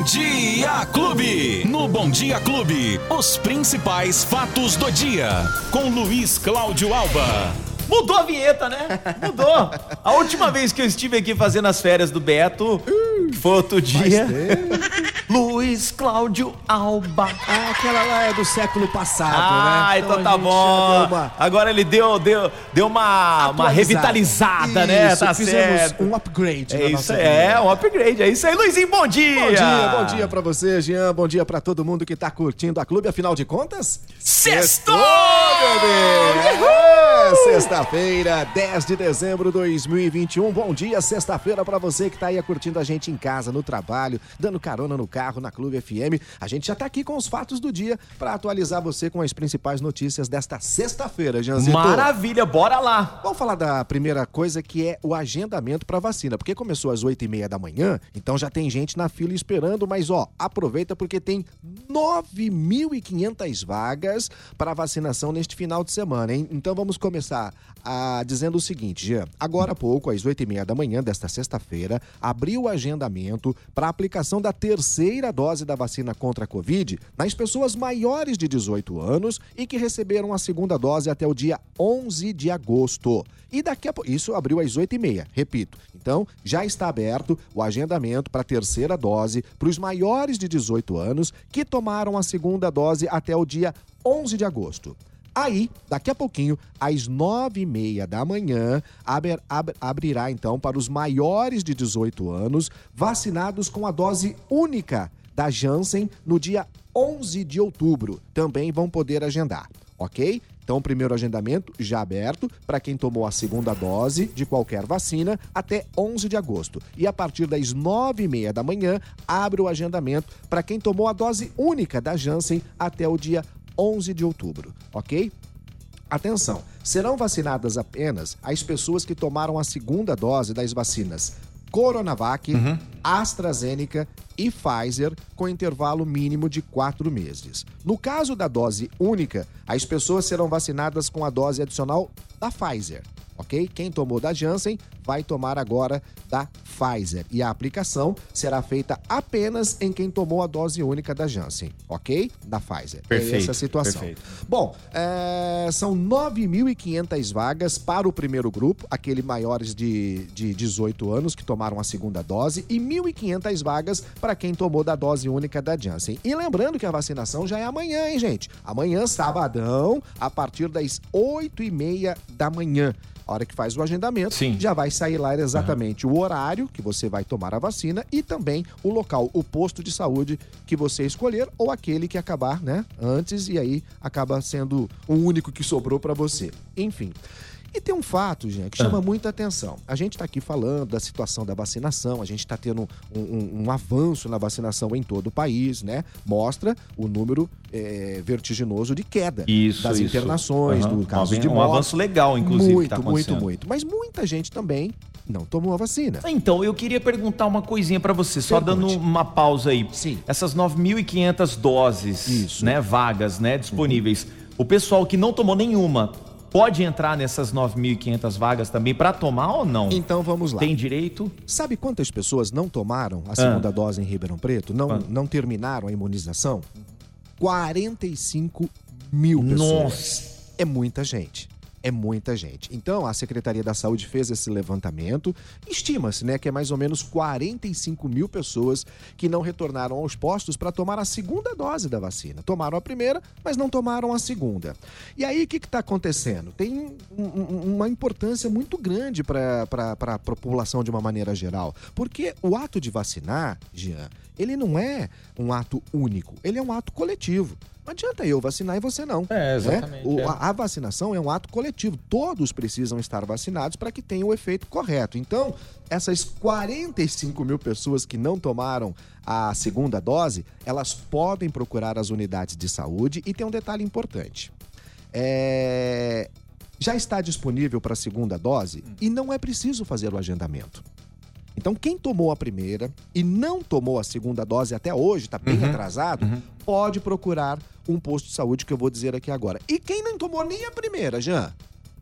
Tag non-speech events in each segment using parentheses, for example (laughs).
Bom Dia Clube. No Bom Dia Clube, os principais fatos do dia. Com Luiz Cláudio Alba. Mudou a vinheta, né? Mudou. A última vez que eu estive aqui fazendo as férias do Beto, foi outro dia. Luiz Cláudio Alba. Ah, aquela lá é do século passado, Ah, né? então, a tá bom. uma Agora ele deu, deu, deu uma, uma revitalizada, né? Isso, Tá fizemos certo. um upgrade É isso, é, um upgrade. É isso aí, Luizinho, bom dia. Bom dia, bom dia pra você, Jean. Bom dia pra todo mundo que tá curtindo a clube. Afinal de contas, Sextou! bebê! É, Sexta-feira, 10 de dezembro de 2021. Bom dia, sexta-feira pra você que tá aí curtindo a gente em casa, no trabalho, dando carona no carro, na Clube FM. A gente já tá aqui com os fatos do dia pra atualizar você com as principais notícias desta sexta-feira, Jeanzito. Maravilha, bora lá. Vamos falar da primeira coisa que é o agendamento para vacina, porque começou às 8 e meia da manhã, então já tem gente na fila esperando, mas ó, aproveita porque tem 9.500 vagas para vacinação neste final de semana, hein? Então vamos começar a, dizendo o seguinte, Jean, agora há pouco, às 8 e meia da manhã desta sexta-feira, abriu o agendamento para aplicação da terceira dose da vacina contra a Covid nas pessoas maiores de 18 anos e que receberam a segunda dose até o dia 11 de agosto. E daqui a isso abriu às 8h30, repito. Então, já está aberto o agendamento para a terceira dose para os maiores de 18 anos que tomaram a segunda dose até o dia 11 de agosto. Aí, daqui a pouquinho, às nove e meia da manhã, aber- ab- abrirá então para os maiores de 18 anos vacinados com a dose única da Janssen no dia 11 de outubro. Também vão poder agendar, ok? Então, primeiro agendamento já aberto para quem tomou a segunda dose de qualquer vacina até 11 de agosto. E a partir das nove e meia da manhã, abre o agendamento para quem tomou a dose única da Janssen até o dia 11 de outubro, ok? Atenção, serão vacinadas apenas as pessoas que tomaram a segunda dose das vacinas Coronavac, AstraZeneca e Pfizer com intervalo mínimo de quatro meses. No caso da dose única, as pessoas serão vacinadas com a dose adicional da Pfizer, ok? Quem tomou da Janssen vai tomar agora da Pfizer e a aplicação será feita apenas em quem tomou a dose única da Janssen, ok? Da Pfizer. é Perfeito, essa a situação. perfeito. Bom, é, são 9.500 vagas para o primeiro grupo, aquele maiores de, de 18 anos que tomaram a segunda dose, e 1.500 vagas para quem tomou da dose única da Janssen. E lembrando que a vacinação já é amanhã, hein, gente? Amanhã, sabadão, a partir das 8h30 da manhã. A hora que faz o agendamento, Sim. já vai sair lá exatamente o horário que você vai tomar a vacina e também o local, o posto de saúde que você escolher ou aquele que acabar, né, antes e aí acaba sendo o único que sobrou para você. Enfim. E tem um fato, gente, que chama muita atenção. A gente está aqui falando da situação da vacinação, a gente está tendo um, um- um avanço na vacinação em todo o país, né? Mostra o número eh, vertiginoso de queda Isso, das isso. internações, Aham. do caso um, de um morte. avanço legal, inclusive, Muito, que tá muito, muito. Mas muita gente também não tomou a vacina. Então, eu queria perguntar uma coisinha pra você, só Pergunte. dando uma pausa aí. Sim. Essas 9.500 doses, Isso. né, vagas, né, disponíveis. O pessoal que não tomou nenhuma pode entrar nessas 9.500 vagas também pra tomar ou não? Então vamos lá. Tem direito? Sabe quantas pessoas não tomaram Ah. a segunda dose em Ribeirão Preto? Não, Quanto? não terminaram a imunização? 45 mil pessoas. Nossa. É muita gente. É muita gente. Então, a Secretaria da Saúde fez esse levantamento. Estima-se, né, que é mais ou menos 45 mil pessoas que não retornaram aos postos para tomar a segunda dose da vacina. Tomaram a primeira, mas não tomaram a segunda. E aí, o que está acontecendo? Tem um- um- uma importância muito grande para a população de uma maneira geral. Porque o ato de vacinar, Jean, ele não é um ato único, ele é um ato coletivo. Não adianta eu vacinar e você não. É, né? exatamente, O- é. a, a vacinação é um ato coletivo. Todos precisam estar vacinados para que tenha o efeito correto. Então, essas 45 mil pessoas que não tomaram a segunda dose, elas podem procurar as unidades de saúde e tem um detalhe importante. É, Já está disponível para a segunda dose e não é preciso fazer o agendamento. Então, quem tomou a primeira e não tomou a segunda dose até hoje, está bem atrasado, pode procurar um posto de saúde que eu vou dizer aqui agora. E quem não tomou nem a primeira, Jean?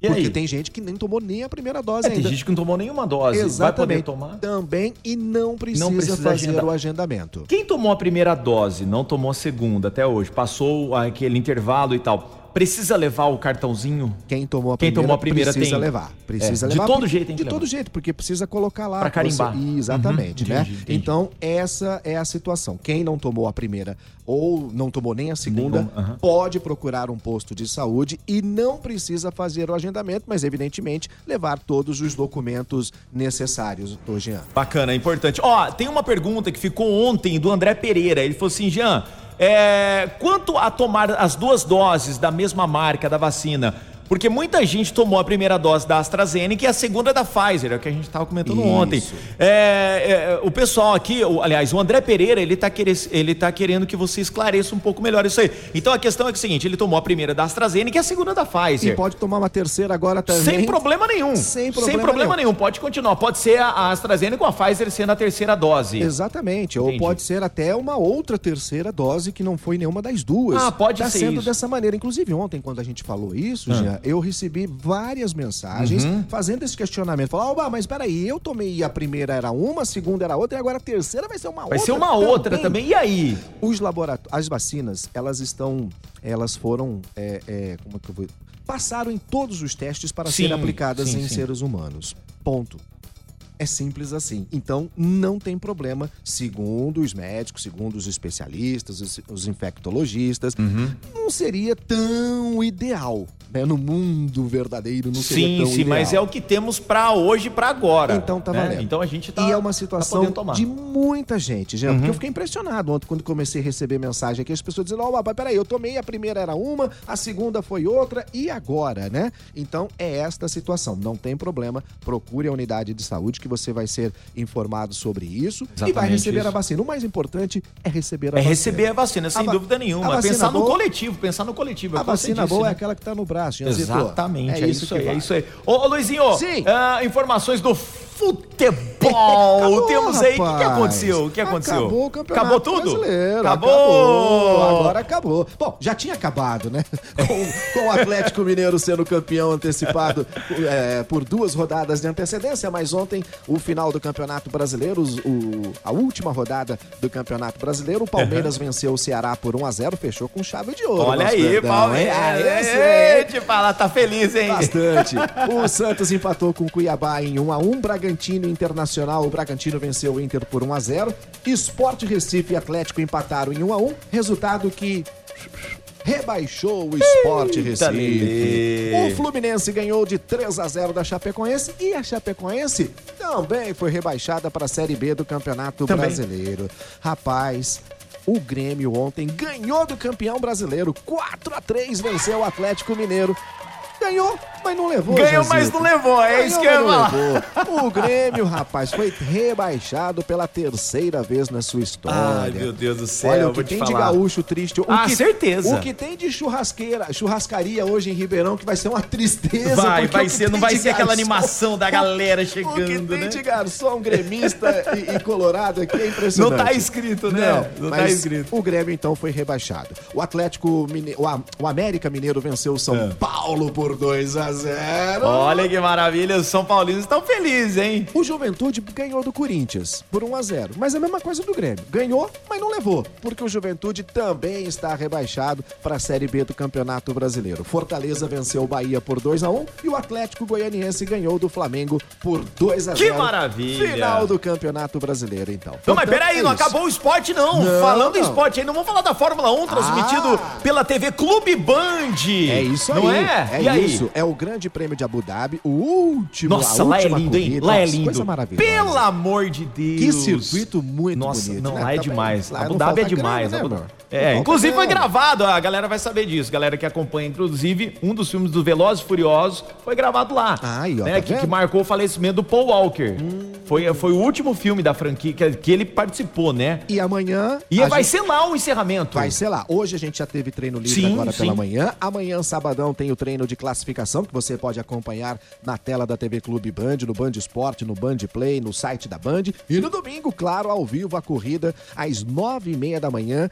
E Porque aí? tem gente que nem tomou nem a primeira dose É, tem ainda. gente que não tomou nenhuma dose. Exatamente. Vai poder tomar? Também e não precisa, precisa fazer agendar. o agendamento. Quem tomou a primeira dose, não tomou a segunda até hoje, passou aquele intervalo e tal, precisa levar o cartãozinho? Quem tomou a Quem primeira, tomou a primeira precisa tem- levar. Precisa É, de levar. todo porque- jeito tem que De levar. todo jeito, porque precisa colocar lá. Pra carimbar. você- Exatamente, Uhum, né? entendi, entendi. Então, essa é a situação. Quem não tomou a primeira ou não tomou nem a segunda, Nenhum, aham. pode procurar um posto de saúde e não precisa fazer o agendamento, mas evidentemente levar todos os documentos necessários, ô Jean. Bacana, é importante. Ó, tem uma pergunta que ficou ontem do André Pereira. Ele falou assim, Jean, é, quanto a tomar as duas doses da mesma marca da vacina? Porque muita gente tomou a primeira dose da AstraZeneca e a segunda da Pfizer, é o que a gente estava comentando Isso. ontem. É, é, o pessoal aqui, o- aliás, o André Pereira, ele está ele tá querendo que você esclareça um pouco melhor isso aí. Então a questão é, que é o seguinte, ele tomou a primeira da AstraZeneca e a segunda da E Pfizer. pode tomar uma terceira agora também. Sem problema nenhum. Sem problema problema nenhum. nenhum. Pode continuar. Pode ser a AstraZeneca ou a Pfizer sendo a terceira dose. Exatamente, ou Entendi. pode ser até uma outra terceira dose que não foi nenhuma das duas. Ah, pode tá ser sendo isso. dessa maneira. Inclusive, ontem, quando a gente falou isso, Ah. Jean, eu recebi várias mensagens Uhum. fazendo esse questionamento. Falar, Oba, mas peraí, eu tomei a primeira era uma, a segunda era outra, e agora a terceira vai ser uma outra. Vai ser uma outra também. E aí? Os laboratórios, as vacinas, elas estão, elas foram, é, é, como é que eu vou... Passaram em todos os testes para Sim, serem aplicadas sim, em sim. seres humanos. Ponto. É simples assim. Então, não tem problema, segundo os médicos, segundo os especialistas, os, os infectologistas, Uhum. não seria tão ideal, né? No mundo verdadeiro, não seria Sim, tão sim, ideal. mas é o que temos pra hoje pra agora. Então tá né? valendo. Então a gente tá e é uma tá situação. Uhum. de muita gente, Jean, porque eu fiquei impressionado ontem quando comecei a receber mensagem aqui, as pessoas dizendo, ó, papai, peraí, eu tomei, a primeira era uma, a segunda foi outra, e agora, né? Então é esta a situação, não tem problema, procure a unidade de saúde que você vai ser informado sobre isso e vai Exatamente receber isso. a vacina. O mais importante é receber a É vacina. receber a vacina, sem A dúvida nenhuma. Pensar no boa- coletivo, pensar no coletivo. é A que vacina disse, boa né? é aquela que tá no braço. Exatamente, é, isso, que aí, é isso aí. Ô, Luizinho, Sim. ah, informações do futebol. Acabou, Temos aí. O que, que aconteceu? O que aconteceu? Acabou o campeonato Acabou tudo? brasileiro. Acabou. acabou. Agora acabou. Bom, já tinha acabado, né? (laughs) Com, com o Atlético Mineiro sendo campeão antecipado é, por duas rodadas de antecedência, mas ontem o final do Campeonato Brasileiro, o, a última rodada do Campeonato Brasileiro, o Palmeiras venceu o Ceará por 1 a 0 fechou com chave de ouro. Olha aí, Verdão, Palmeiras. Ei, é- te falar, tá feliz, hein? Bastante. O Santos empatou com o Cuiabá em 1 a 1 Bragantino e Internacional. O Bragantino venceu o Inter por 1 a 0 Esporte Recife e Atlético empataram em 1 a 1 Resultado que rebaixou o Esporte Eita, Recife. Lelê. O Fluminense ganhou de 3 a 0 da Chapecoense e a Chapecoense também foi rebaixada para a Série B do Campeonato Também. Brasileiro. Rapaz, o Grêmio ontem ganhou do campeão brasileiro. 4 a 3 venceu o Atlético Mineiro. Ganhou, mas não levou. Ganhou, Jazito. mas não levou, é isso que eu ia. O Grêmio, rapaz, foi rebaixado pela terceira vez na sua história. Ai, meu Deus do céu, Olha, o que te tem de gaúcho triste. O Ah, que, certeza. O que tem de churrasqueira, churrascaria hoje em Ribeirão, que vai ser uma tristeza. Vai, vai ser, não vai ser aquela garçom- animação da galera (laughs) o que chegando, tem né? de garçom gremista e, e colorado aqui é impressionante. Não tá escrito, né? Não, Não tá escrito. O Grêmio então foi rebaixado. O Atlético Mineiro, o, o América Mineiro venceu o São É. Paulo por 2 a 0. Olha que maravilha, os São Paulinos estão felizes, hein? O Juventude ganhou do Corinthians por 1 a 0 mas é a mesma coisa do Grêmio. Ganhou, mas não levou, porque o Juventude também está rebaixado para a Série B do Campeonato Brasileiro. Fortaleza venceu o Bahia por 2 a 1 e o Atlético Goianiense ganhou do Flamengo por 2 a 0 Que maravilha! Final do Campeonato Brasileiro, então. Não, mas peraí, é não acabou o esporte, não. Não, Falando em não. esporte aí, não vamos falar da Fórmula 1, transmitido Ah. pela TV Clube Band. É isso aí. Não é? É E aí? Isso. É o Grande Prêmio de Abu Dhabi, o último. Nossa, lá é lindo, hein? corrida. Lá é Nossa, lindo. Coisa maravilhosa. Pelo amor de Deus. Que circuito muito Nossa, bonito. Não, né? lá é demais. lá Abu não Dhabi é demais. grana, né. Não É, falta inclusive foi gravado, a galera vai saber disso. Galera que acompanha, inclusive, um dos filmes do Velozes e Furiosos foi gravado lá. Aí, ó, né, tá que, que marcou o falecimento do Paul Walker. Foi, foi o último filme da franquia que, que ele participou, né? E amanhã. E vai gente- ser lá o encerramento. Vai ser lá. Hoje a gente já teve treino livre Sim, agora sim. pela manhã. Amanhã, sabadão, tem o treino de classificação que você pode acompanhar na tela da TV Clube Band, no Band Esporte, no Band Play, no site da Band. E no domingo, claro, ao vivo, a corrida às nove e meia da manhã.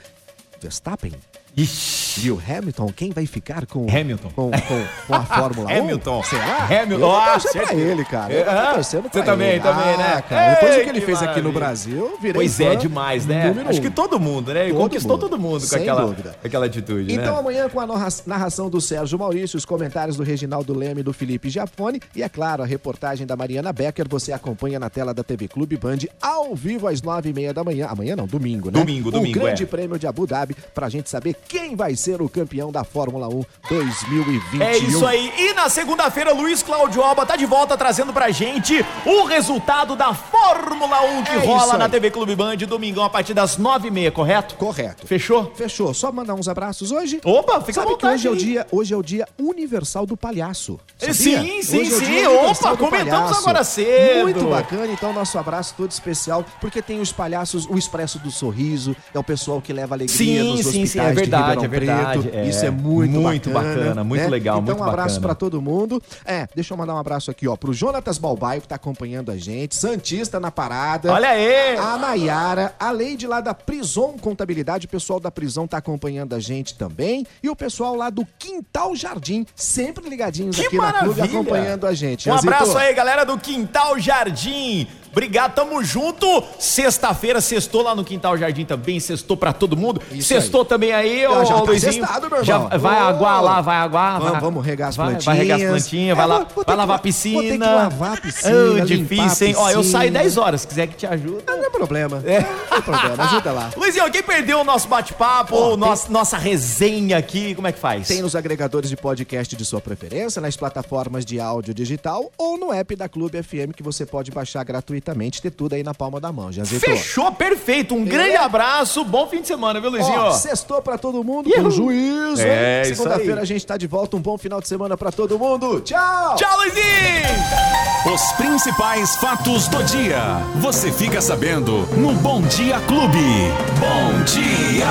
Verstappen Ixi. Viu, Hamilton, quem vai ficar com, Hamilton. com, com, com a Fórmula 1? (laughs) Hamilton. Será? Hamilton. Eu Ah, torcer pra ele, cara. Eu tô torcendo você pra também, ele. também, né? Ah, cara, depois do Ei, que ele que fez aqui no. Brasil, virei Pois é, demais, né? número Acho um. que todo mundo, né? Todo conquistou mundo. todo mundo com Sem aquela, dúvida. aquela atitude, Então né? amanhã com a narra- narração do Sérgio Maurício, os comentários do Reginaldo Leme e do Felipe Giafone e, é claro, a reportagem da Mariana Becker, você acompanha na tela da TV Clube Band ao vivo às nove e meia da manhã. Amanhã não, domingo, né? Domingo, domingo, O grande é. prêmio de Abu Dhabi pra gente saber quem vai ser o campeão da Fórmula 1 2021. É isso aí. E na segunda-feira, Luiz Cláudio Alba tá de volta trazendo pra gente o resultado da Fórmula 1 que É rola na TV Clube Band domingão a partir das nove e meia, correto? Correto. Fechou? Fechou. Só mandar uns abraços hoje. Opa, fica à Sabe que vontade hoje é, o dia, hoje é o dia universal do palhaço. Eh, sabia? sim, sim, Hoje é sim. universal Opa, comentamos palhaço. agora cedo. Muito bacana. Então, nosso abraço todo especial, porque tem os palhaços, o Expresso do Sorriso, é o pessoal que leva alegria Sim, nos sim, hospitais sim, é verdade, de é Ribeirão verdade, Preto. é. Isso é muito, Muito bacana. bacana, muito né? legal, Então, muito um abraço pra todo mundo. É, deixa eu mandar um abraço aqui, ó, pro Jonatas Balbaio, que tá acompanhando a gente, Santista na parada. Olha aí! A Nayara, a Leide lá da Prison Contabilidade, o pessoal da prisão tá acompanhando a gente também. E o pessoal lá do Quintal Jardim, sempre ligadinhos Que aqui na clube, maravilha! acompanhando a gente. Um Azito, abraço aí, galera do Quintal Jardim. Obrigado, tamo junto. Sexta-feira, sextou lá no Quintal Jardim também, sextou pra todo mundo. Isso sextou também aí, ô Já sextado, meu Já irmão. vai Ô. aguar lá, vai aguar. Vamos, vai, vamos regar as vai, plantinhas. Vai regar as plantinhas, vai, É, lá, vou ter vai lavar a piscina. vou ter que lavar a piscina, (laughs) Ah, a difícil, hein? Ó, eu saio 10 horas, se quiser que te ajude. Não tem problema. É. Não tem problema, ajuda lá. (laughs) Luizinho, quem perdeu o nosso bate-papo, Ó, ou nossa, nossa resenha aqui, como é que faz? Tem nos agregadores de podcast de sua preferência, nas plataformas de áudio digital ou no app da Clube FM que você pode baixar gratuitamente, ter tudo aí na palma da mão. Já Fechou, perfeito. Um grande abraço, bom fim de semana, viu, Luizinho? Ó, sextou pra todo mundo Ihu. Juízo. É, Segunda-feira a gente tá de volta. Um bom final de semana pra todo mundo. Tchau! Tchau, Luizinho! Os principais fatos do dia. Você fica sabendo no Bom Dia Clube. Bom dia!